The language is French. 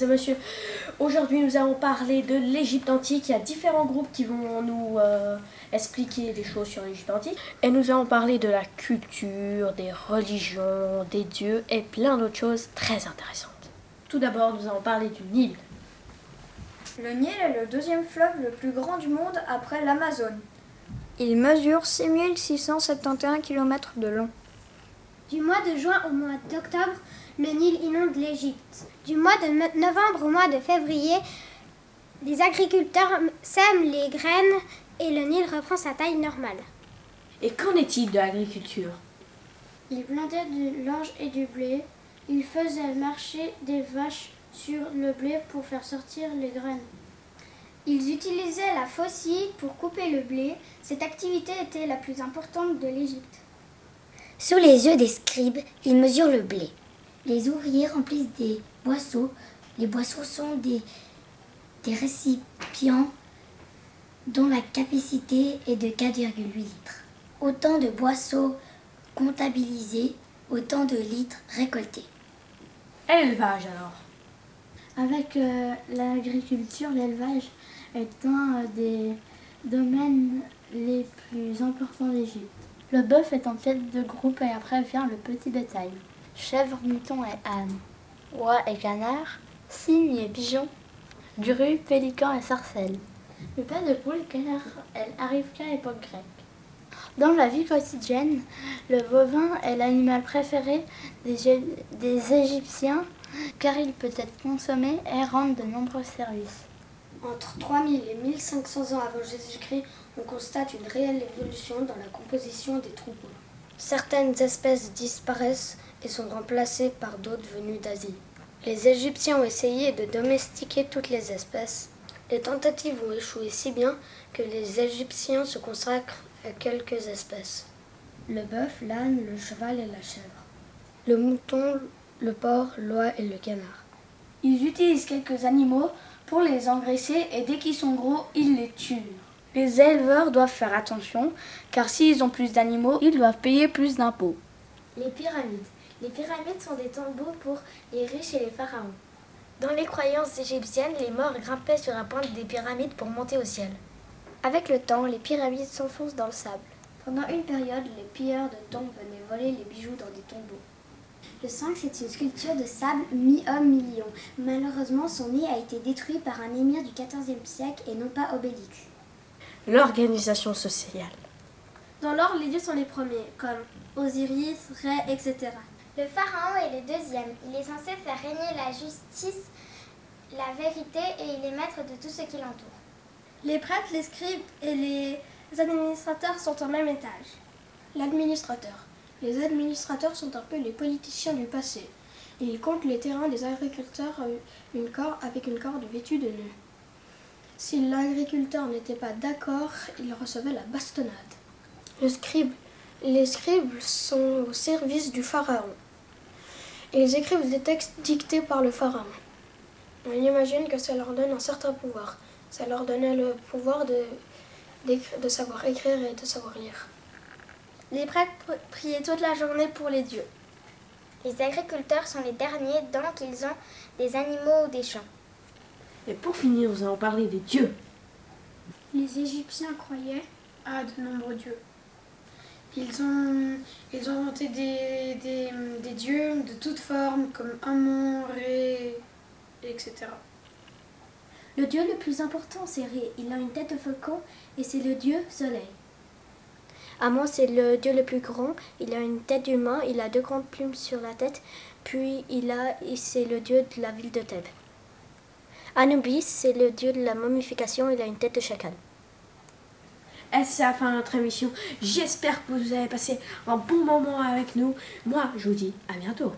messieurs. Aujourd'hui, nous allons parler de l'Égypte antique. Il y a différents groupes qui vont nous euh, expliquer des choses sur l'Égypte antique. Et nous allons parler de la culture, des religions, des dieux et plein d'autres choses très intéressantes. Tout d'abord, nous allons parler du Nil. Le Nil est le deuxième fleuve le plus grand du monde après l'Amazone. Il mesure 6671 km de long. Du mois de juin au mois d'octobre, le Nil inonde l'Égypte. Du mois de novembre au mois de février, les agriculteurs sèment les graines et le Nil reprend sa taille normale. Et qu'en est-il de l'agriculture? Ils plantaient du l'orge et du blé. Ils faisaient marcher des vaches sur le blé pour faire sortir les graines. Ils utilisaient la faucille pour couper le blé. Cette activité était la plus importante de l'Égypte. Sous les yeux des scribes, ils mesurent le blé. Les ouvriers remplissent des boisseaux. Les boisseaux sont des, des récipients dont la capacité est de 4,8 litres. Autant de boisseaux comptabilisés, autant de litres récoltés. Élevage alors Avec euh, l'agriculture, l'élevage est un des domaines les plus importants d'Égypte. Le bœuf est en tête de groupe et après vient le petit bétail. Chèvre, mouton et âne. Roi et canard. Cygne et pigeon. Grue, pélican et sarcelle. Le pas de poule, car elle arrive qu'à l'époque grecque. Dans la vie quotidienne, le bovin est l'animal préféré des, des Égyptiens car il peut être consommé et rendre de nombreux services. Entre 3000 et 1500 ans avant Jésus-Christ, on constate une réelle évolution dans la composition des troupeaux. Certaines espèces disparaissent et sont remplacées par d'autres venues d'Asie. Les Égyptiens ont essayé de domestiquer toutes les espèces. Les tentatives ont échoué si bien que les Égyptiens se consacrent à quelques espèces. Le bœuf, l'âne, le cheval et la chèvre. Le mouton, le porc, l'oie et le canard. Ils utilisent quelques animaux pour les engraisser et dès qu'ils sont gros, ils les tuent. Les éleveurs doivent faire attention car s'ils ont plus d'animaux, ils doivent payer plus d'impôts. Les pyramides. Les pyramides sont des tombeaux pour les riches et les pharaons. Dans les croyances égyptiennes, les morts grimpaient sur la pointe des pyramides pour monter au ciel. Avec le temps, les pyramides s'enfoncent dans le sable. Pendant une période, les pilleurs de tombes venaient voler les bijoux dans des tombeaux. Le sphinx est une sculpture de sable mi-homme, mi-lion. Malheureusement, son nez a été détruit par un émir du XIVe siècle et non pas Obélix. L'organisation sociale. Dans l'ordre, les dieux sont les premiers, comme Osiris, Ré, etc. Le pharaon est le deuxième. Il est censé faire régner la justice, la vérité et il est maître de tout ce qui l'entoure. Les prêtres, les scribes et les administrateurs sont au même étage. L'administrateur. Les administrateurs sont un peu les politiciens du passé. Ils comptent les terrains des agriculteurs une corde, avec une corde vêtue de nœuds. Si l'agriculteur n'était pas d'accord, il recevait la bastonnade. Le scribe. Les scribes sont au service du pharaon. Ils écrivent des textes dictés par le pharaon. On imagine que ça leur donne un certain pouvoir. Ça leur donnait le pouvoir de, de savoir écrire et de savoir lire. Les prêtres priaient toute la journée pour les dieux. Les agriculteurs sont les derniers donc ils ont des animaux ou des champs. Et pour finir, nous allons parler des dieux. Les Égyptiens croyaient à de nombreux dieux. Ils ont, ils inventé des, dieux de toutes formes, comme Amon, Ré, etc. Le dieu le plus important, c'est Ré. Il a une tête de faucon et c'est le dieu soleil. Amon, c'est le dieu le plus grand. Il a une tête d'humain, il a deux grandes plumes sur la tête. Puis il a, c'est le dieu de la ville de Thèbes. Anubis, c'est le dieu de la momification, il a une tête de chacal. Et c'est la fin de notre émission? J'espère que vous avez passé un bon moment avec nous. Moi, je vous dis à bientôt.